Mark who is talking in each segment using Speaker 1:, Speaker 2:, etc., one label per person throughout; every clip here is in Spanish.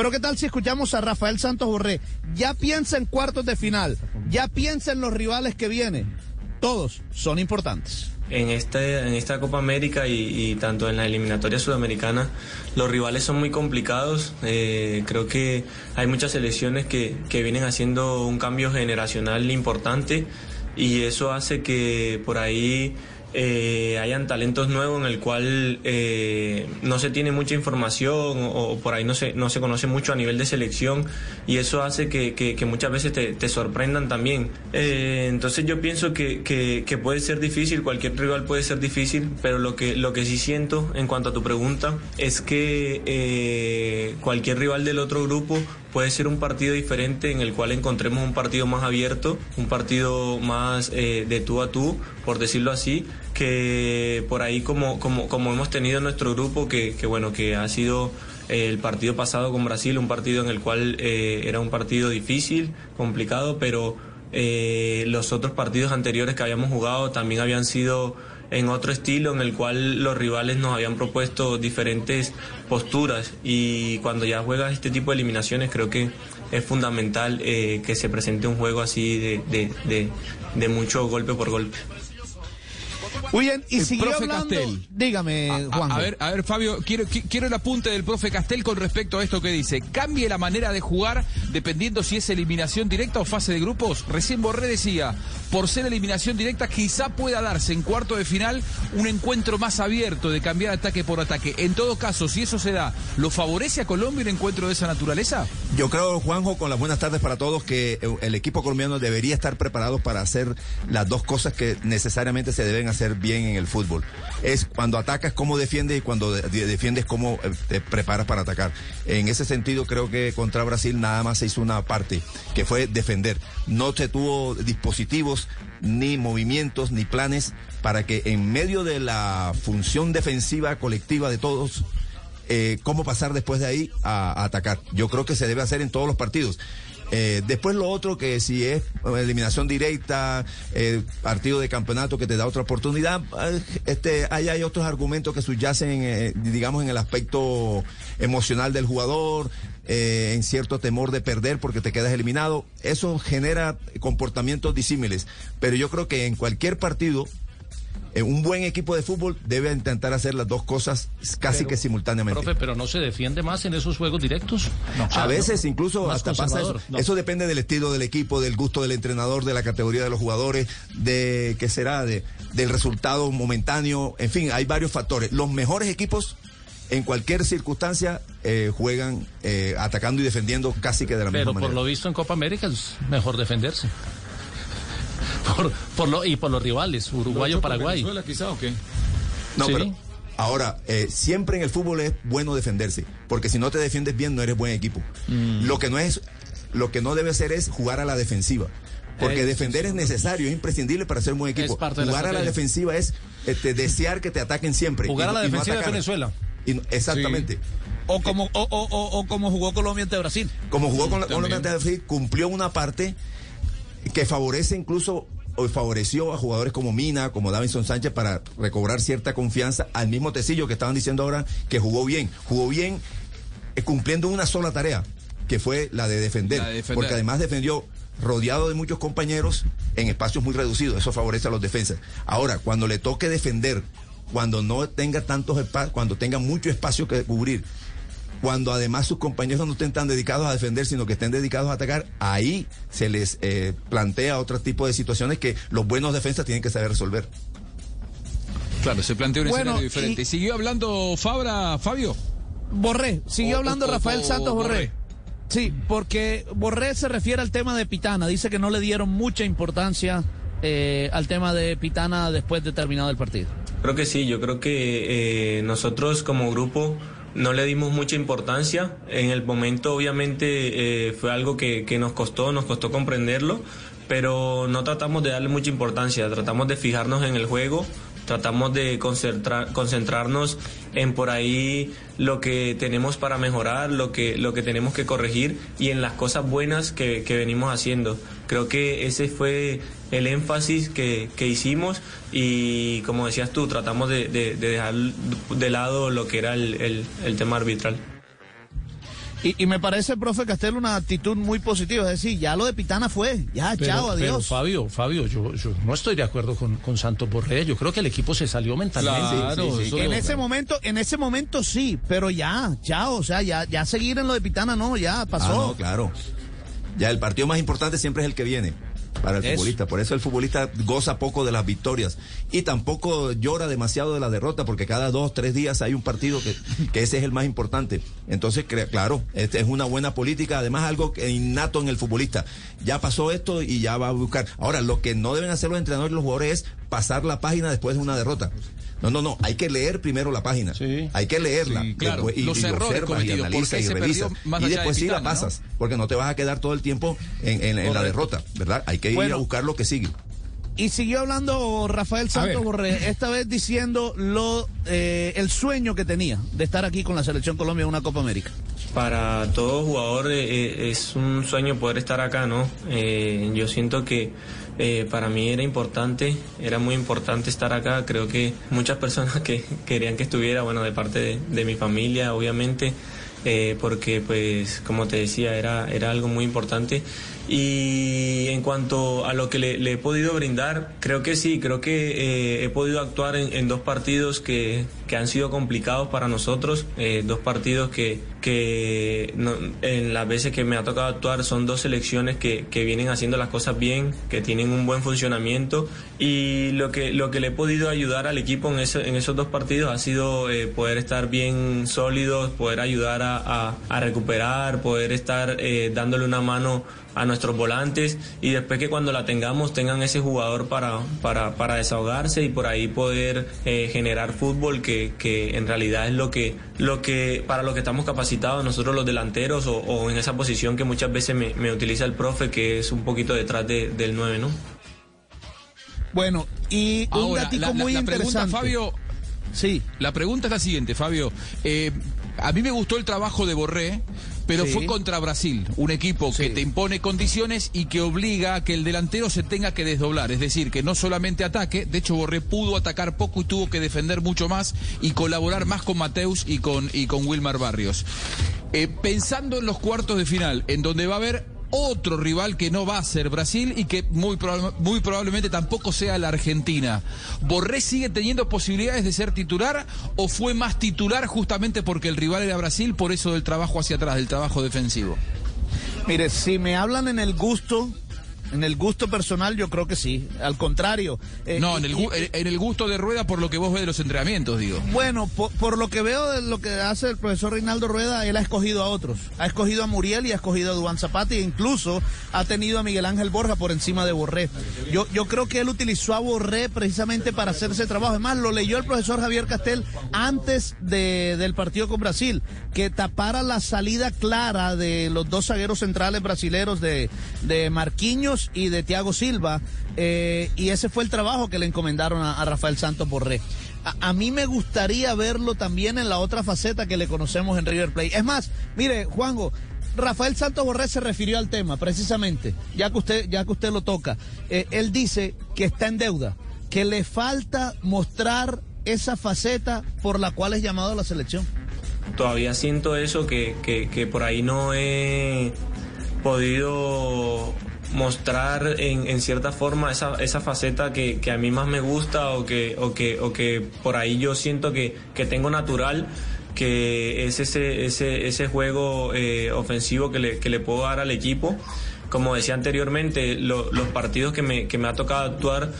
Speaker 1: Pero ¿qué tal si escuchamos a Rafael Santos Borré? Ya piensa en cuartos de final, ya piensa en los rivales que vienen. Todos son importantes
Speaker 2: en, este, en esta Copa América y, tanto en la eliminatoria sudamericana, los rivales son muy complicados. Eh, creo que hay muchas selecciones que, que vienen haciendo un cambio generacional importante y eso hace que por ahí eh, hayan talentos nuevos en el cual eh, no se tiene mucha información o, por ahí no se, no se conoce mucho a nivel de selección y eso hace que, que, muchas veces te, te, sorprendan también. Eh, entonces yo pienso que, que, puede ser difícil, cualquier rival puede ser difícil, pero lo que, lo que sí siento en cuanto a tu pregunta es que eh, cualquier rival del otro grupo puede ser un partido diferente en el cual encontremos un partido más abierto, un partido más eh, de tú a tú, por decirlo así, que por ahí como, como, como hemos tenido en nuestro grupo, que, que bueno, que ha sido eh, el partido pasado con Brasil, un partido en el cual eh, era un partido difícil, complicado, pero los otros partidos anteriores que habíamos jugado también habían sido en otro estilo en el cual los rivales nos habían propuesto diferentes posturas y cuando ya juegas este tipo de eliminaciones creo que es fundamental eh, que se presente un juego así de, de, de, de mucho golpe por golpe.
Speaker 1: Muy bien, y siguió hablando... Castel. Dígame, Juan.
Speaker 3: A, ver, a ver, Fabio, quiero, quiero el apunte del profe Castel con respecto a esto que dice. Cambie la manera de jugar dependiendo si es eliminación directa o fase de grupos. Recién Borré decía, por ser eliminación directa, quizá pueda darse en cuarto de final un encuentro más abierto de cambiar ataque por ataque. En todo caso, si eso se da, ¿lo favorece a Colombia un encuentro de esa naturaleza?
Speaker 4: Yo creo, Juanjo, con las buenas tardes para todos, que el equipo colombiano debería estar preparado para hacer las dos cosas que necesariamente se deben hacer bien en el fútbol. Es cuando atacas cómo defiendes y cuando defiendes cómo eh, te preparas para atacar. En ese sentido creo que contra Brasil nada más se hizo una parte, que fue defender. No se tuvo dispositivos ni movimientos ni planes para que en medio de la función defensiva colectiva de todos eh, cómo pasar después de ahí a, atacar. Yo creo que se debe hacer en todos los partidos. Eh, después lo otro que si es eliminación directa, eh, partido de campeonato que te da otra oportunidad, eh, este, hay, hay otros argumentos que subyacen, digamos, en el aspecto emocional del jugador, en cierto temor de perder porque te quedas eliminado. Eso genera comportamientos disímiles. Pero yo creo que en cualquier partido eh, un buen equipo de fútbol debe intentar hacer las dos cosas casi que simultáneamente.
Speaker 5: Profe, pero no se defiende más en esos juegos directos.
Speaker 4: a veces incluso hasta pasa eso. Eso depende del estilo del equipo, del gusto del entrenador, de la categoría de los jugadores, de qué será, de, del resultado momentáneo. En fin, hay varios factores. Los mejores equipos en cualquier circunstancia eh, juegan eh, atacando y defendiendo casi que de la misma manera.
Speaker 5: Pero por lo visto en Copa América es mejor defenderse por, lo, y por los rivales, Uruguay o Paraguay.
Speaker 3: quizá o qué?
Speaker 4: No, pero ahora, eh, siempre en el fútbol es bueno defenderse, porque si no te defiendes bien no eres buen equipo. Mm. Lo que no es, lo que no debe ser es jugar a la defensiva. Porque defender es necesario, es imprescindible para ser un buen equipo. Jugar a la defensiva es este, desear que te ataquen siempre.
Speaker 5: Jugar a la defensiva de Venezuela.
Speaker 4: exactamente.
Speaker 5: O como, o, o, como jugó Colombia ante Brasil.
Speaker 4: Como jugó Colombia ante Brasil, cumplió una parte que favorece incluso favoreció a jugadores como Mina, como Davinson Sánchez para recobrar cierta confianza al mismo Tecillo que estaban diciendo ahora que jugó bien, jugó bien eh, cumpliendo una sola tarea, que fue la de, defender, porque además defendió rodeado de muchos compañeros en espacios muy reducidos, eso favorece a los defensas. Ahora, cuando le toque defender, cuando no tenga tantos espacios, cuando tenga mucho espacio que cubrir, cuando además sus compañeros no estén tan dedicados a defender, sino que estén dedicados a atacar, ahí se les eh, plantea otro tipo de situaciones que los buenos defensas tienen que saber resolver.
Speaker 3: Claro, se plantea un escenario diferente. Y... ¿Siguió hablando Fabra, Fabio?
Speaker 1: Borré, siguió hablando Rafael Santos Borré. Sí, porque Borré se refiere al tema de Pitana, dice que no le dieron mucha importancia eh, al tema de Pitana después de terminado el partido.
Speaker 2: Creo que sí, yo creo que eh, nosotros como grupo no le dimos mucha importancia. En el momento obviamente eh, fue algo que, que, nos costó, nos costó comprenderlo, pero no tratamos de darle mucha importancia, tratamos de fijarnos en el juego, tratamos de concentrar, concentrarnos en por ahí lo que tenemos para mejorar, lo que, lo que tenemos que corregir y en las cosas buenas que, que venimos haciendo. Creo que ese fue el énfasis que, que hicimos y como decías tú, tratamos de, de, dejar de lado lo que era el, el, el tema arbitral.
Speaker 1: Y, me parece, profe Castel, una actitud muy positiva. Es decir, ya lo de Pitana fue. Ya, chao, adiós. Pero
Speaker 5: Fabio, Fabio, yo, no estoy de acuerdo con, con Santos Borré. Yo creo que el equipo se salió mentalmente.
Speaker 1: Claro, en ese momento, en ese momento sí, pero ya, chao. O sea, ya, ya seguir en lo de Pitana no, ya pasó.
Speaker 4: Ah, no, claro. Ya el partido más importante siempre es el que viene para el futbolista. Por eso el futbolista goza poco de las victorias y tampoco llora demasiado de la derrota, porque cada dos, tres días hay un partido que, que ese es el más importante. Entonces, claro, este es una buena política, además algo innato en el futbolista. Ya pasó esto y ya va a buscar. Ahora, lo que no deben hacer los entrenadores y los jugadores es pasar la página después de una derrota. No, no, no, hay que leer primero la página. Hay que leerla.
Speaker 3: claro. y, los errores y
Speaker 4: analiza y revisa. Y después sí la pasas, porque no te vas a quedar todo el tiempo en, la derrota, ¿verdad? Hay que ir a buscar lo que sigue.
Speaker 1: Y siguió hablando Rafael Santos Borré, esta vez diciendo lo eh, el sueño que tenía de estar aquí con la selección Colombia en una Copa América.
Speaker 2: Para todo jugador eh, eh, es un sueño poder estar acá, ¿no? yo siento que eh, para mí era importante, era muy importante estar acá. Creo que muchas personas que querían que estuviera, bueno, de parte de, mi familia, obviamente, eh, porque pues, como te decía, era, era algo muy importante. Y en cuanto a lo que le, he podido brindar, creo que sí, creo que eh, he podido actuar en, dos partidos que, que, han sido complicados para nosotros, eh, dos partidos que, que en las veces que me ha tocado actuar son dos selecciones que, que, vienen haciendo las cosas bien, que tienen un buen funcionamiento. Y lo que, lo que le he podido ayudar al equipo en, en esos dos partidos ha sido eh, poder estar bien sólidos, poder ayudar a, a, a recuperar, poder estar dándole una mano a nuestros volantes. Y después que cuando la tengamos tengan ese jugador para, para, para desahogarse y por ahí poder eh, generar fútbol que, que, en realidad es lo que, lo que, para lo que estamos capacitados nosotros los delanteros o, en esa posición que muchas veces me, me, utiliza el profe que es un poquito detrás del 9, ¿no?
Speaker 1: Bueno, y un
Speaker 3: la, muy Pregunta, Fabio, Sí. La pregunta es la siguiente, Fabio. Eh, a mí me gustó el trabajo de Borré, pero fue contra Brasil, un equipo que te impone condiciones y que obliga a que el delantero se tenga que desdoblar, es decir, que no solamente ataque, de hecho Borré pudo atacar poco y tuvo que defender mucho más y colaborar más con Mateus y con, y con Wilmar Barrios. Eh, pensando en los cuartos de final, en donde va a haber otro rival que no va a ser Brasil y que muy, muy probablemente tampoco sea la Argentina. ¿Borré sigue teniendo posibilidades de ser titular o fue más titular justamente porque el rival era Brasil, por eso del trabajo hacia atrás, del trabajo defensivo?
Speaker 1: Mire, si me hablan en el gusto en el gusto personal yo creo que sí. Al contrario.
Speaker 3: Eh, no, en el, en el gusto de Rueda por lo que vos ves de los entrenamientos, digo.
Speaker 1: Bueno, por, lo que veo de lo que hace el profesor Reinaldo Rueda, él ha escogido a otros. Ha escogido a Muriel y ha escogido a Duan Zapata e incluso ha tenido a Miguel Ángel Borja por encima de Borré. Yo, yo creo que él utilizó a Borré precisamente para hacer ese trabajo. Además, lo leyó el profesor Javier Castel antes de, del partido con Brasil, que tapara la salida clara de los dos zagueros centrales brasileros de, de Marquinhos y de Thiago Silva. Eh, y ese fue el trabajo que le encomendaron a, Rafael Santos Borré. A, mí me gustaría verlo también en la otra faceta que le conocemos en River Plate. Es más, mire, Juanjo, Rafael Santos Borré se refirió al tema, precisamente, ya que usted, ya que usted lo toca. Eh, él dice que está en deuda, que le falta mostrar esa faceta por la cual es llamado a la selección.
Speaker 2: Todavía siento eso, que, que por ahí no he podido mostrar en, en cierta forma esa, esa faceta que, que, a mí más me gusta o que, o que, o que por ahí yo siento que, que tengo natural que es ese, ese, ese juego eh, ofensivo que le, que le puedo dar al equipo. Como decía anteriormente, los partidos que me, que me ha tocado actuar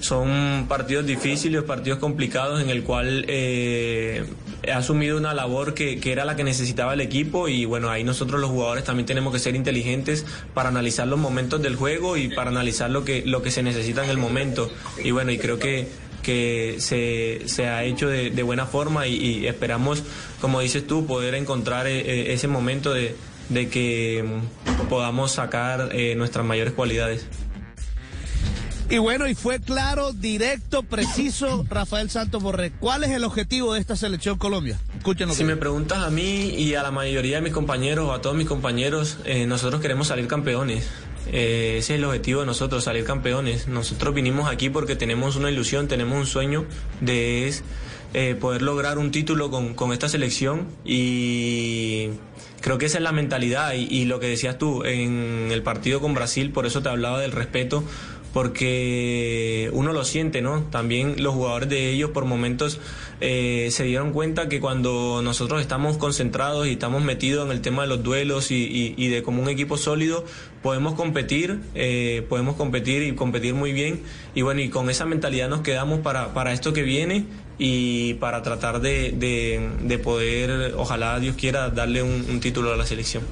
Speaker 2: son partidos difíciles, partidos complicados en el cual eh, he asumido una labor que, que, era la que necesitaba el equipo y bueno, ahí nosotros los jugadores también tenemos que ser inteligentes para analizar los momentos del juego y para analizar lo que, lo que se necesita en el momento. Y bueno, y creo que, que se, se ha hecho de, de buena forma y, esperamos, como dices tú, poder encontrar eh, eh, ese momento de, de que podamos sacar nuestras mayores cualidades.
Speaker 1: Y bueno, y fue claro, directo, preciso, Rafael Santos Borré. ¿Cuál es el objetivo de esta selección Colombia?
Speaker 2: Escúchenos. Si me preguntas a mí y a la mayoría de mis compañeros o a todos mis compañeros, eh, nosotros queremos salir campeones. Eh, ese es el objetivo de nosotros, salir campeones. Nosotros vinimos aquí porque tenemos una ilusión, tenemos un sueño de eh, poder lograr un título con, con esta selección y creo que esa es la mentalidad y, y lo que decías tú en el partido con Brasil, por eso te hablaba del respeto porque uno lo siente, ¿no? También los jugadores de ellos por momentos eh, se dieron cuenta que cuando nosotros estamos concentrados y estamos metidos en el tema de los duelos y, y, y de como un equipo sólido, podemos competir, eh, podemos competir y competir muy bien. Y bueno, y con esa mentalidad nos quedamos para, para esto que viene y para tratar de, de, de poder, ojalá Dios quiera, darle un, un título a la selección.